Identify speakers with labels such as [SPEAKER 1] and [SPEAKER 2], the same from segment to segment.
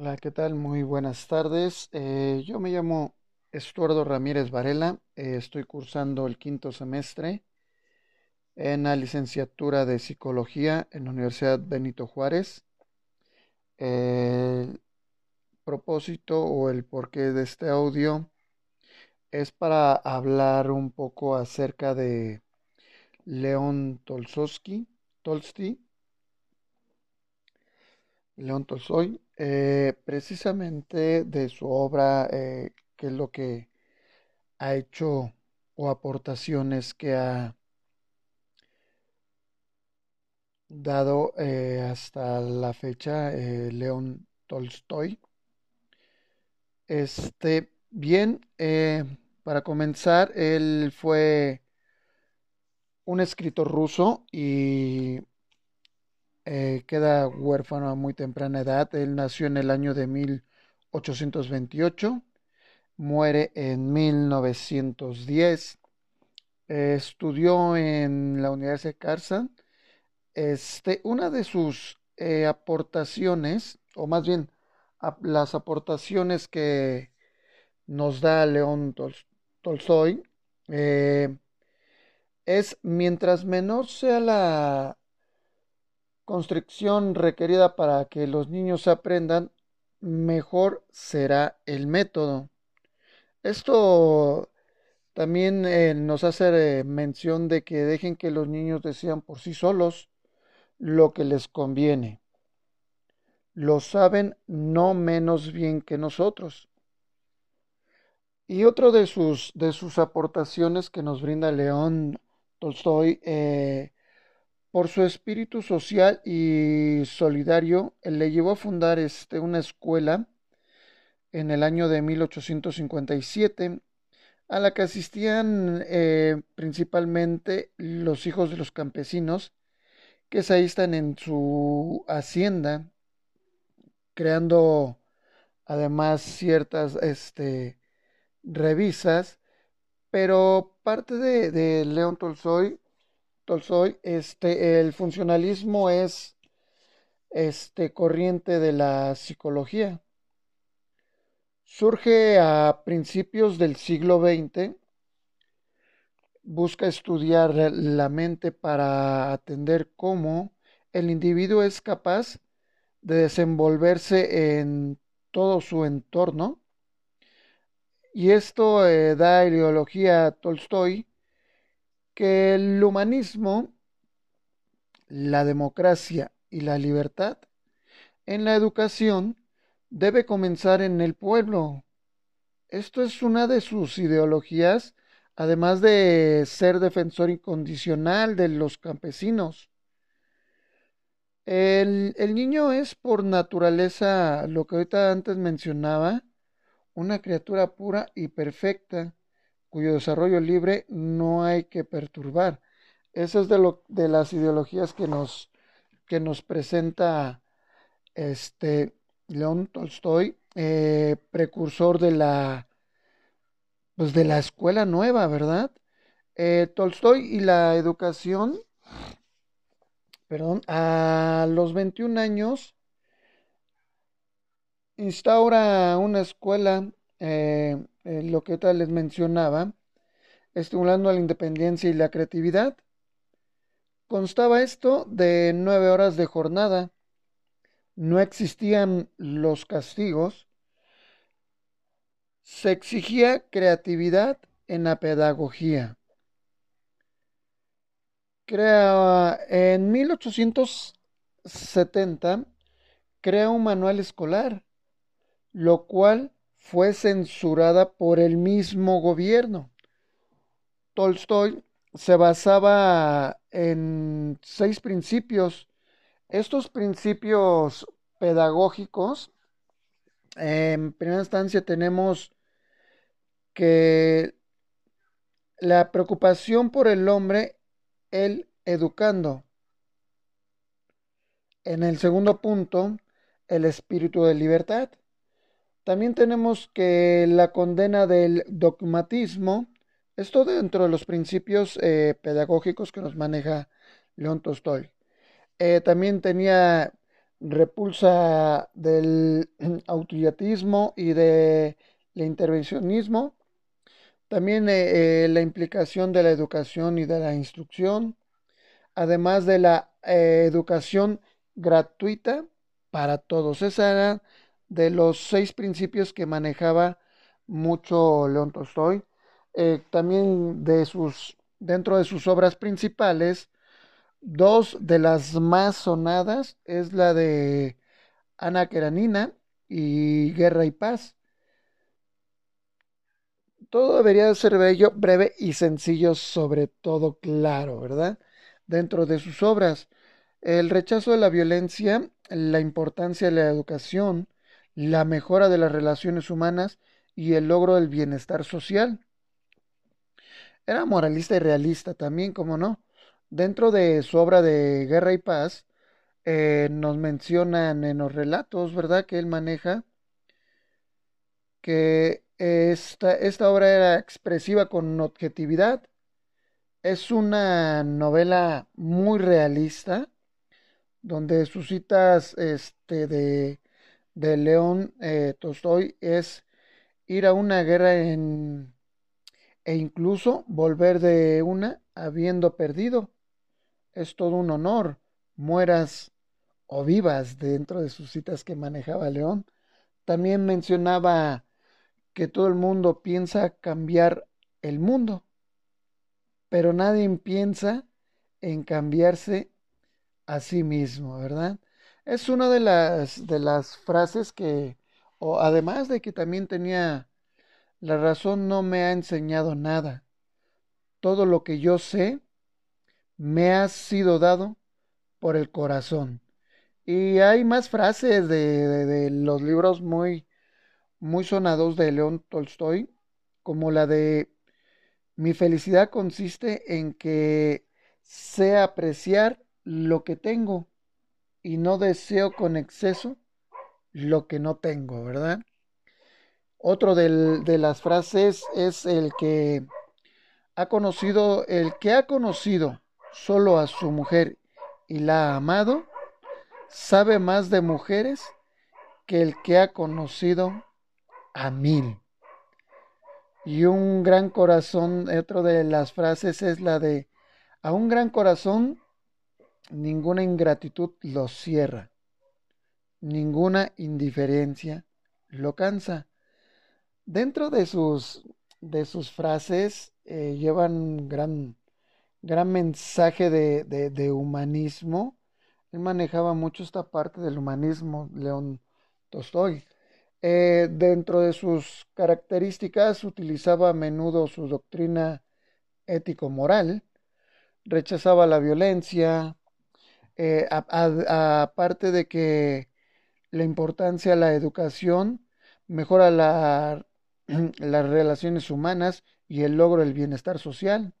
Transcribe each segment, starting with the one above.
[SPEAKER 1] Hola, ¿qué tal? Muy buenas tardes. Eh, yo me llamo Estuardo Ramírez Varela. eh, estoy cursando el quinto semestre en la licenciatura de Psicología en la Universidad Benito Juárez. El propósito o el porqué de este audio es para hablar un poco acerca de León Tolstovsky, Tolsty, León Tolstoy, eh, precisamente de su obra, eh, qué es lo que ha hecho o aportaciones que ha dado eh, hasta la fecha eh, León Tolstoy. Este, bien, para comenzar, él fue un escritor ruso y eh, queda huérfano a muy temprana edad. Él nació en el año de 1828, muere en 1910. Eh, estudió en la Universidad de Karlsruhe. Este, una de sus eh, aportaciones, o más bien las aportaciones que nos da León Tol- Tolstoy, es mientras menor sea la construcción requerida para que los niños aprendan, mejor será el método. Esto también eh, nos hace eh, mención de que dejen que los niños decidan por sí solos lo que les conviene. Lo saben no menos bien que nosotros. Y otro de sus, de sus aportaciones que nos brinda León Tolstoy, eh, por su espíritu social y solidario, le llevó a fundar este, una escuela en el año de 1857 a la que asistían eh, principalmente los hijos de los campesinos que se aístan en su hacienda, creando además ciertas este, revisas, pero parte de, de León Tolstoy, Tolstoy, este, el funcionalismo es este, corriente de la psicología. Surge a principios del siglo XX, busca estudiar la mente para atender cómo el individuo es capaz de desenvolverse en todo su entorno. Y esto eh, da ideología a Tolstoy que el humanismo, la democracia y la libertad en la educación debe comenzar en el pueblo. Esto es una de sus ideologías, además de ser defensor incondicional de los campesinos. El, niño es por naturaleza, lo que ahorita antes mencionaba, una criatura pura y perfecta, cuyo desarrollo libre no hay que perturbar. Esa es de, lo, de las ideologías que nos, que nos presenta este León Tolstoy, eh, precursor de la, pues de la escuela nueva, ¿verdad? Eh, Tolstoy y la educación, perdón, a los 21 años instaura una escuela, eh, eh, lo que tal les mencionaba, estimulando la independencia y la creatividad. Constaba esto de nueve horas de jornada. No existían los castigos. Se exigía creatividad en la pedagogía. Crea, en 1870 crea un manual escolar, lo cual fue censurada por el mismo gobierno. Tolstoy se basaba en seis principios. Estos principios pedagógicos, en primera instancia tenemos que la preocupación por el hombre, el educando. En el segundo punto, el espíritu de libertad. También tenemos que la condena del dogmatismo, esto dentro de los principios eh, pedagógicos que nos maneja León Tolstoy. Eh, también tenía repulsa del autoyatismo y del intervencionismo. También eh, la implicación de la educación y de la instrucción, además de la educación gratuita para todos. Esa de los seis principios que manejaba mucho León Tolstoy. también de sus, dentro de sus obras principales, dos de las más sonadas es la de Ana Karenina y Guerra y Paz todo debería ser bello, breve y sencillo, sobre todo claro, ¿verdad? Dentro de sus obras, el rechazo de la violencia, la importancia de la educación, la mejora de las relaciones humanas y el logro del bienestar social. Era moralista y realista también, como no. Dentro de su obra de Guerra y Paz, eh, nos mencionan en los relatos, ¿verdad?, que él maneja, que esta, esta obra era expresiva con objetividad. Es una novela muy realista, donde sus citas este, de, de León eh, Tolstoy es ir a una guerra en, e incluso volver de una habiendo perdido. Es todo un honor, mueras o vivas dentro de sus citas que manejaba León. También mencionaba que todo el mundo piensa cambiar el mundo, pero nadie piensa en cambiarse a sí mismo, ¿verdad? Es una de las, de las frases que, o además de que también tenía, la razón no me ha enseñado nada. Todo lo que yo sé me ha sido dado por el corazón. Y hay más frases de, de los libros muy, muy sonados de León Tolstoy, como la de Mi felicidad consiste en que sé apreciar lo que tengo y no deseo con exceso lo que no tengo, ¿verdad? Otro de las frases es el que ha conocido, el que ha conocido solo a su mujer y la ha amado, sabe más de mujeres que el que ha conocido a mil. Y un gran corazón, otro de las frases es la de, a un gran corazón ninguna ingratitud lo cierra, ninguna indiferencia lo cansa. Dentro de sus, de sus frases eh, llevan gran, gran mensaje de, de humanismo. Él manejaba mucho esta parte del humanismo, León Tolstoy. Eh, dentro de sus características utilizaba a menudo su doctrina ético-moral, rechazaba la violencia, eh, aparte de que la importancia de la educación mejora las relaciones humanas y el logro del bienestar social.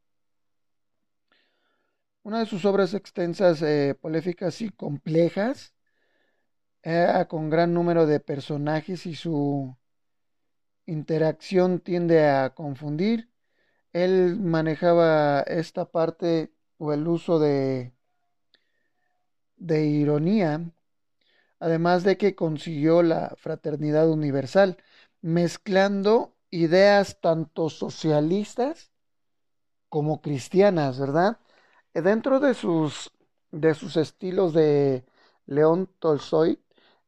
[SPEAKER 1] Una de sus obras extensas, eh, poléficas y complejas con gran número de personajes y su interacción tiende a confundir. Él manejaba esta parte o el uso de, de ironía, además de que consiguió la fraternidad universal, mezclando ideas tanto socialistas como cristianas, ¿verdad? Dentro de sus, de sus estilos de León Tolstoy,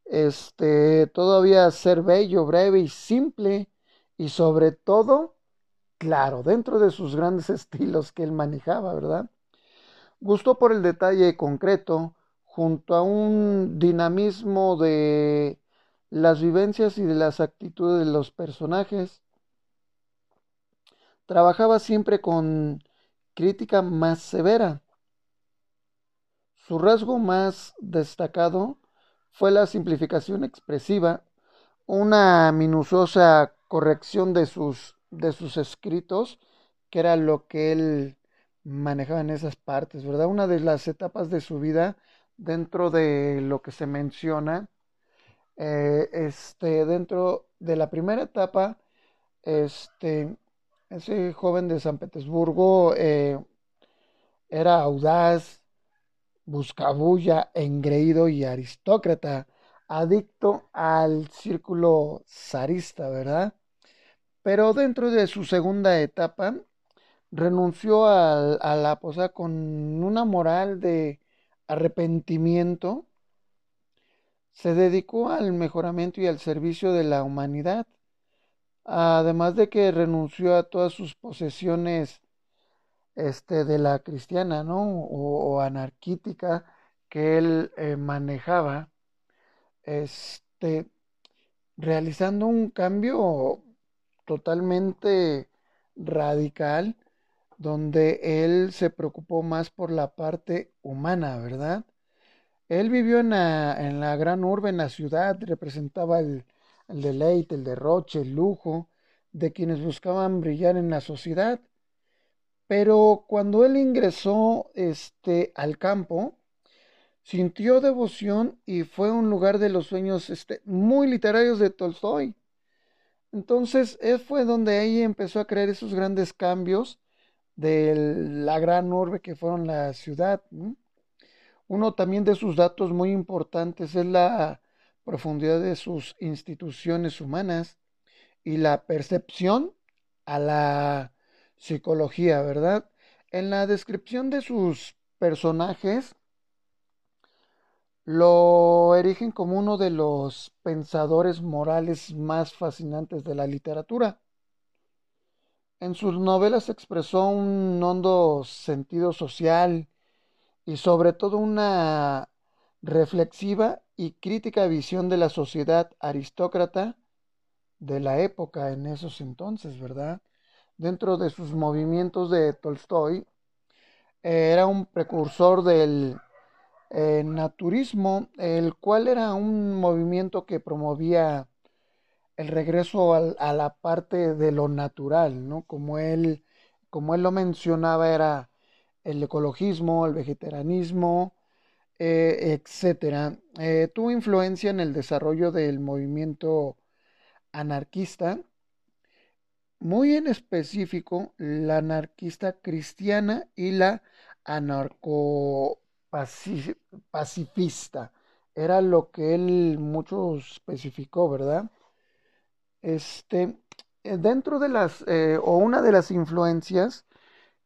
[SPEAKER 1] este, todavía ser bello, breve y simple y sobre todo, claro, dentro de sus grandes estilos que él manejaba, ¿verdad? Gustó por el detalle concreto, junto a un dinamismo de las vivencias y de las actitudes de los personajes. Trabajaba siempre con crítica más severa. Su rasgo más destacado fue la simplificación expresiva, una minuciosa corrección de sus, de sus escritos, que era lo que él manejaba en esas partes, ¿verdad? Una de las etapas de su vida dentro de lo que se menciona, eh, este, dentro de la primera etapa, este, ese joven de San Petersburgo eh, era audaz, buscabulla, engreído y aristócrata, adicto al círculo zarista, ¿verdad? Pero dentro de su segunda etapa, renunció a, a la posada con una moral de arrepentimiento, se dedicó al mejoramiento y al servicio de la humanidad, además de que renunció a todas sus posesiones este, de la cristiana, ¿no? O, anarquítica que él eh, manejaba, este, realizando un cambio totalmente radical, donde él se preocupó más por la parte humana, ¿verdad? Él vivió en la, en la gran urbe, en la ciudad, representaba el, el deleite, el derroche, el lujo de quienes buscaban brillar en la sociedad pero cuando él ingresó este, al campo, sintió devoción y fue un lugar de los sueños este, muy literarios de Tolstoy. Entonces, él fue donde ahí empezó a crear esos grandes cambios de la gran urbe que fueron la ciudad. Uno también de sus datos muy importantes es la profundidad de sus instituciones humanas y la percepción a la psicología, ¿verdad? En la descripción de sus personajes lo erigen como uno de los pensadores morales más fascinantes de la literatura. En sus novelas expresó un hondo sentido social y sobre todo una reflexiva y crítica visión de la sociedad aristócrata de la época en esos entonces, ¿verdad? dentro de sus movimientos de Tolstoy, eh, era un precursor del eh, naturismo, el cual era un movimiento que promovía el regreso a la parte de lo natural, ¿no? Como él, como él lo mencionaba, era el ecologismo, el vegetarianismo, eh, etcétera. tuvo influencia en el desarrollo del movimiento anarquista muy en específico la anarquista cristiana y la anarcopacifista. Era lo que él mucho especificó, ¿verdad? Este, eh, dentro de las, eh, o una de las influencias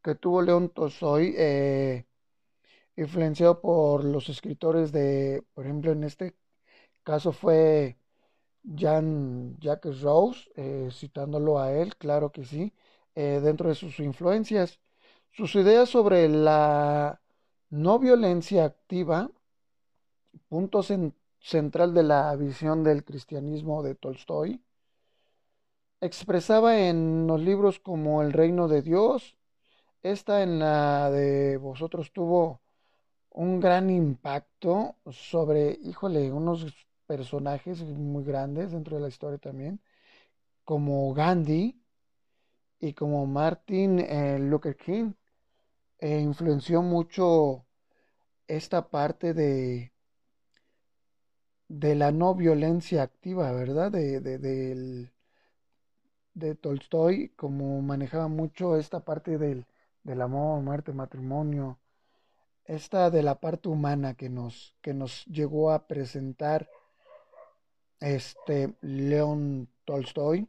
[SPEAKER 1] que tuvo León Tolstoy, eh, influenciado por los escritores de, por ejemplo, en este caso fue Jan Jacques Rose, citándolo a él, claro que sí, dentro de sus influencias. Sus ideas sobre la no violencia activa, punto central de la visión del cristianismo de Tolstoy, expresaba en los libros como El reino de Dios, esta en la de vosotros tuvo un gran impacto sobre, híjole, unos personajes muy grandes dentro de la historia también, como Gandhi y como Martin eh, Luther King. Eh, influenció mucho esta parte de, de la no violencia activa, ¿verdad? De, de, de Tolstoy, como manejaba mucho esta parte del, del amor, muerte, matrimonio, esta de la parte humana que nos, que nos llegó a presentar este León Tolstoy.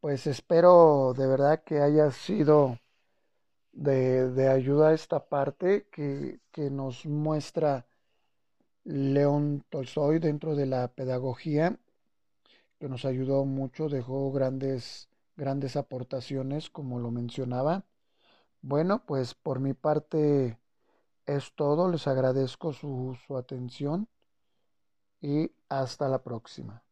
[SPEAKER 1] Pues espero de verdad que haya sido de, de ayuda esta parte que, que, nos muestra León Tolstoy dentro de la pedagogía, que nos ayudó mucho, dejó grandes, grandes aportaciones, como lo mencionaba. Bueno, pues por mi parte es todo, les agradezco su, su atención y hasta la próxima.